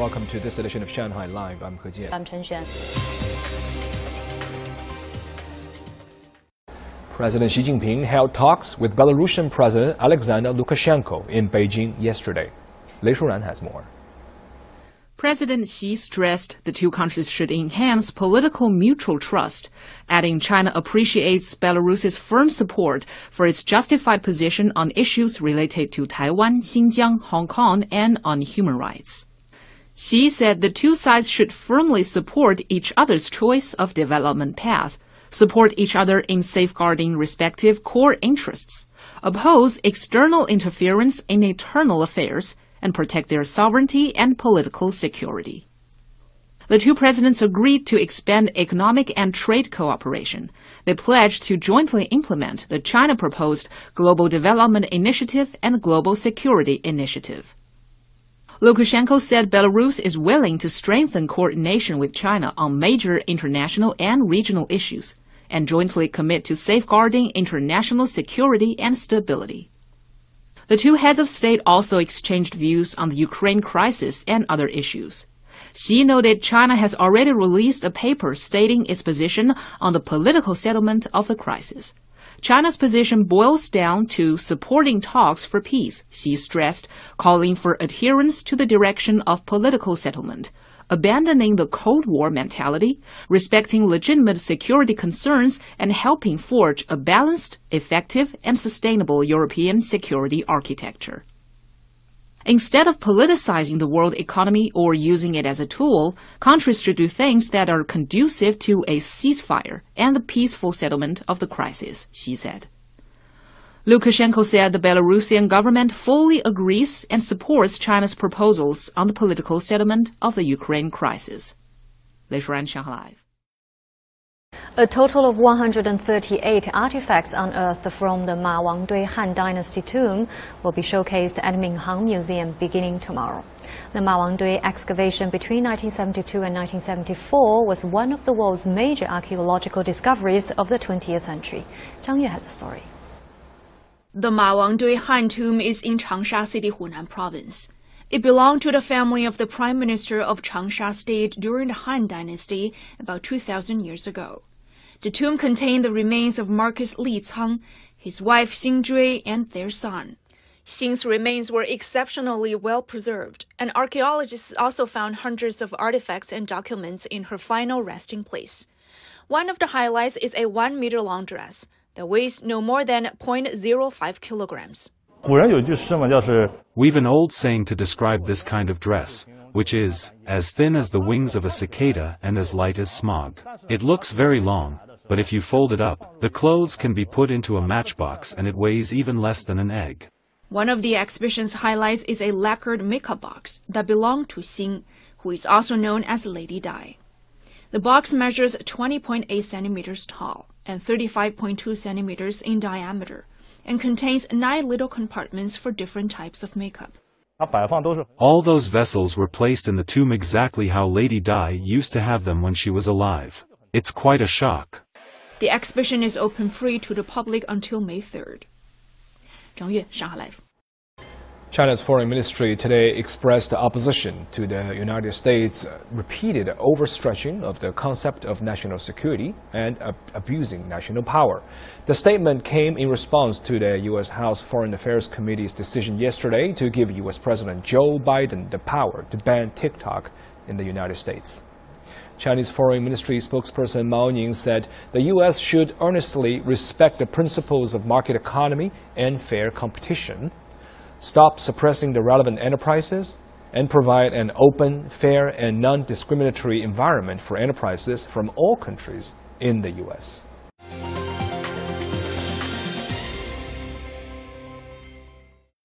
Welcome to this edition of Shanghai Live. I'm He Jian. I'm Chen Xuan. President Xi Jinping held talks with Belarusian President Alexander Lukashenko in Beijing yesterday. Lei Shuran has more. President Xi stressed the two countries should enhance political mutual trust, adding China appreciates Belarus's firm support for its justified position on issues related to Taiwan, Xinjiang, Hong Kong, and on human rights. Xi said the two sides should firmly support each other's choice of development path, support each other in safeguarding respective core interests, oppose external interference in internal affairs, and protect their sovereignty and political security. The two presidents agreed to expand economic and trade cooperation. They pledged to jointly implement the China proposed Global Development Initiative and Global Security Initiative. Lukashenko said Belarus is willing to strengthen coordination with China on major international and regional issues and jointly commit to safeguarding international security and stability. The two heads of state also exchanged views on the Ukraine crisis and other issues. Xi noted China has already released a paper stating its position on the political settlement of the crisis. China's position boils down to supporting talks for peace, Xi stressed, calling for adherence to the direction of political settlement, abandoning the Cold War mentality, respecting legitimate security concerns, and helping forge a balanced, effective, and sustainable European security architecture. Instead of politicizing the world economy or using it as a tool, countries should do things that are conducive to a ceasefire and the peaceful settlement of the crisis, Xi said. Lukashenko said the Belarusian government fully agrees and supports China's proposals on the political settlement of the Ukraine crisis. Lei Shuran, Live. A total of 138 artifacts unearthed from the Ma Wangdui Han Dynasty tomb will be showcased at Minhang Museum beginning tomorrow. The Ma Wangdui excavation between 1972 and 1974 was one of the world's major archaeological discoveries of the 20th century. Zhang Yue has a story. The Ma Wangdui Han tomb is in Changsha City, Hunan Province. It belonged to the family of the Prime Minister of Changsha State during the Han Dynasty about 2,000 years ago. The tomb contained the remains of Marquis Li Cang, his wife Xin Zhui, and their son. Xin's remains were exceptionally well preserved, and archaeologists also found hundreds of artifacts and documents in her final resting place. One of the highlights is a one meter long dress that weighs no more than 0.05 kilograms. We've an old saying to describe this kind of dress, which is, as thin as the wings of a cicada and as light as smog. It looks very long, but if you fold it up, the clothes can be put into a matchbox and it weighs even less than an egg. One of the exhibition's highlights is a lacquered makeup box that belonged to Xin, who is also known as Lady Dai. The box measures 20.8 centimeters tall and 35.2 centimeters in diameter and contains nine little compartments for different types of makeup. All those vessels were placed in the tomb exactly how Lady Dai used to have them when she was alive. It's quite a shock. The exhibition is open free to the public until May 3rd. Zhang Yue, Shanghai Live. China's foreign ministry today expressed opposition to the United States' repeated overstretching of the concept of national security and abusing national power. The statement came in response to the U.S. House Foreign Affairs Committee's decision yesterday to give U.S. President Joe Biden the power to ban TikTok in the United States. Chinese Foreign Ministry spokesperson Mao Ning said the U.S. should earnestly respect the principles of market economy and fair competition stop suppressing the relevant enterprises, and provide an open, fair, and non discriminatory environment for enterprises from all countries in the U.S.